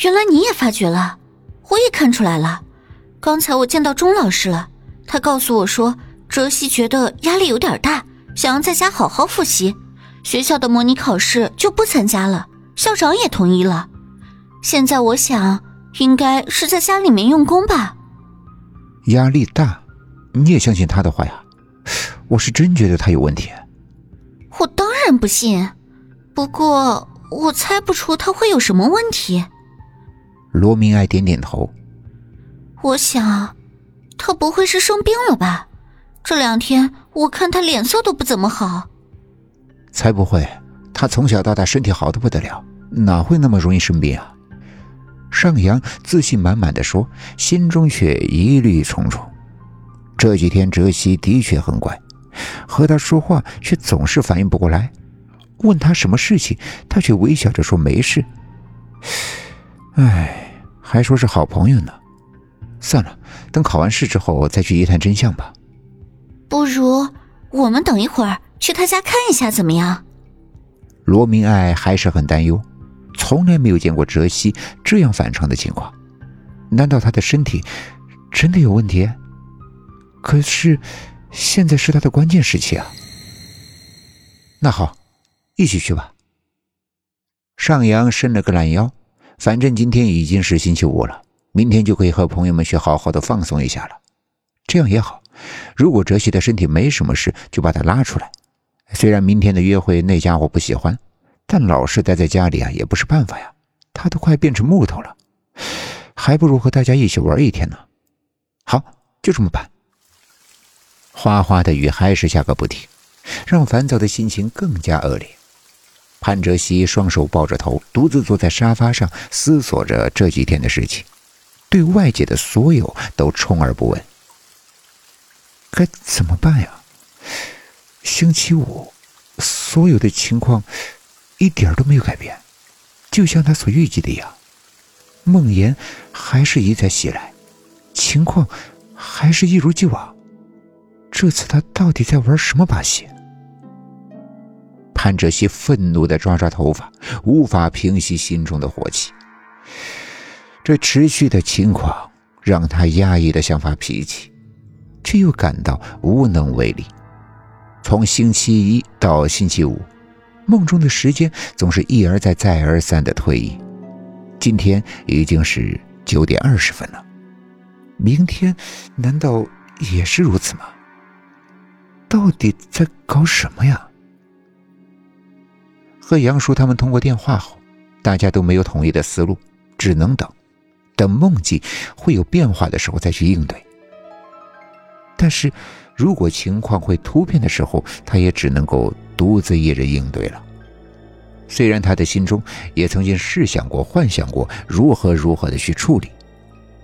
原来你也发觉了，我也看出来了。刚才我见到钟老师了，他告诉我说，哲熙觉得压力有点大，想要在家好好复习，学校的模拟考试就不参加了。校长也同意了。现在我想，应该是在家里面用功吧。压力大，你也相信他的话呀？我是真觉得他有问题。我当然不信，不过我猜不出他会有什么问题。罗明爱点点头。我想，他不会是生病了吧？这两天我看他脸色都不怎么好。才不会，他从小到大身体好的不得了，哪会那么容易生病啊？尚阳自信满满的说，心中却疑虑重重。这几天哲熙的确很乖，和他说话却总是反应不过来，问他什么事情，他却微笑着说没事。唉，还说是好朋友呢。算了，等考完试之后再去一探真相吧。不如我们等一会儿去他家看一下，怎么样？罗明爱还是很担忧，从来没有见过哲熙这样反常的情况。难道他的身体真的有问题？可是现在是他的关键时期啊！那好，一起去吧。上扬伸了个懒腰，反正今天已经是星期五了。明天就可以和朋友们去好好的放松一下了，这样也好。如果哲熙的身体没什么事，就把他拉出来。虽然明天的约会那家伙不喜欢，但老是待在家里啊也不是办法呀。他都快变成木头了，还不如和大家一起玩一天呢。好，就这么办。哗哗的雨还是下个不停，让烦躁的心情更加恶劣。潘哲熙双手抱着头，独自坐在沙发上思索着这几天的事情。对外界的所有都充耳不闻，该怎么办呀？星期五，所有的情况一点都没有改变，就像他所预计的一样，梦魇还是一再袭来，情况还是一如既往。这次他到底在玩什么把戏？看这些愤怒的抓抓头发，无法平息心中的火气。这持续的情况让他压抑的想发脾气，却又感到无能为力。从星期一到星期五，梦中的时间总是一而再、再而三的推移。今天已经是九点二十分了，明天难道也是如此吗？到底在搞什么呀？和杨叔他们通过电话后，大家都没有统一的思路，只能等。等梦境会有变化的时候再去应对，但是如果情况会突变的时候，他也只能够独自一人应对了。虽然他的心中也曾经试想过、幻想过如何如何的去处理，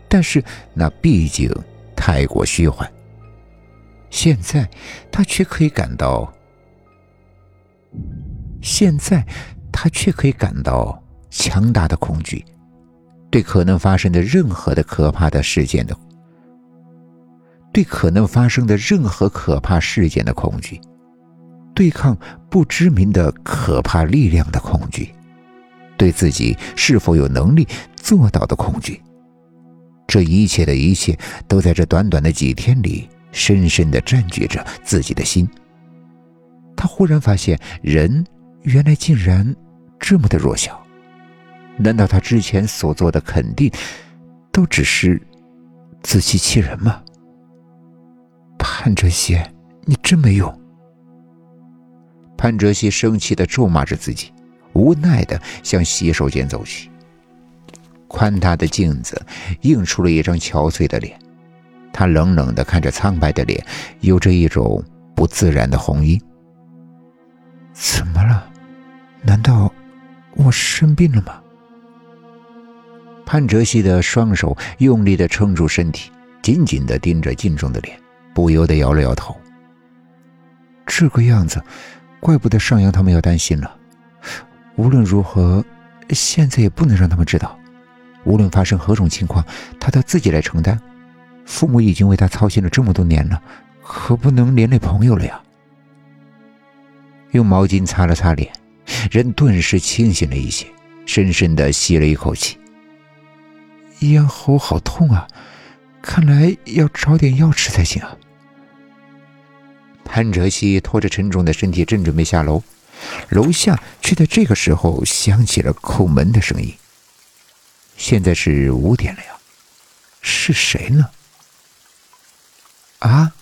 但是那毕竟太过虚幻。现在他却可以感到，现在他却可以感到强大的恐惧。对可能发生的任何的可怕的事件的，对可能发生的任何可怕事件的恐惧，对抗不知名的可怕力量的恐惧，对自己是否有能力做到的恐惧，这一切的一切都在这短短的几天里深深的占据着自己的心。他忽然发现，人原来竟然这么的弱小。难道他之前所做的肯定都只是自欺欺人吗？潘哲熙，你真没用！潘哲熙生气的咒骂着自己，无奈的向洗手间走去。宽大的镜子映出了一张憔悴的脸，他冷冷的看着苍白的脸，有着一种不自然的红晕。怎么了？难道我生病了吗？潘哲熙的双手用力的撑住身体，紧紧的盯着镜中的脸，不由得摇了摇头。这个样子，怪不得上阳他们要担心了。无论如何，现在也不能让他们知道。无论发生何种情况，他都自己来承担。父母已经为他操心了这么多年了，可不能连累朋友了呀。用毛巾擦了擦脸，人顿时清醒了一些，深深的吸了一口气。咽喉好痛啊，看来要找点药吃才行啊。潘哲熙拖着沉重的身体正准备下楼，楼下却在这个时候响起了叩门的声音。现在是五点了呀，是谁呢？啊，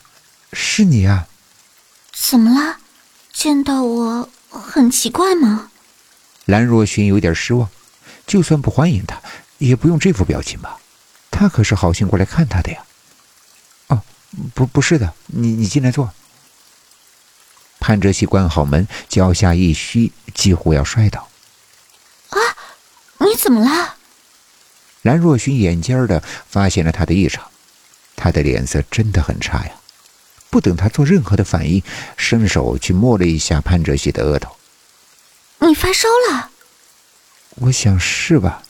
是你啊？怎么了？见到我很奇怪吗？兰若寻有点失望，就算不欢迎他，也不用这副表情吧？他可是好心过来看他的呀。哦，不，不是的，你你进来坐。潘哲熙关好门，脚下一虚，几乎要摔倒。啊，你怎么了？兰若寻眼尖的发现了他的异常。他的脸色真的很差呀！不等他做任何的反应，伸手去摸了一下潘哲熙的额头。你发烧了？我想是吧。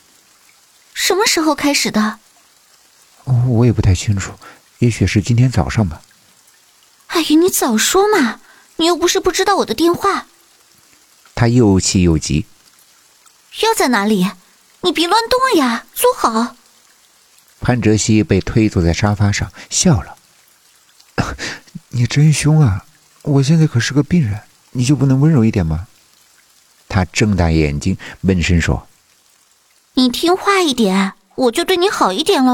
什么时候开始的？我也不太清楚，也许是今天早上吧。哎呀，你早说嘛！你又不是不知道我的电话。他又气又急。药在哪里？你别乱动呀，坐好。潘哲熙被推坐在沙发上，笑了：“你真凶啊！我现在可是个病人，你就不能温柔一点吗？”他睁大眼睛，闷声说：“你听话一点，我就对你好一点喽。”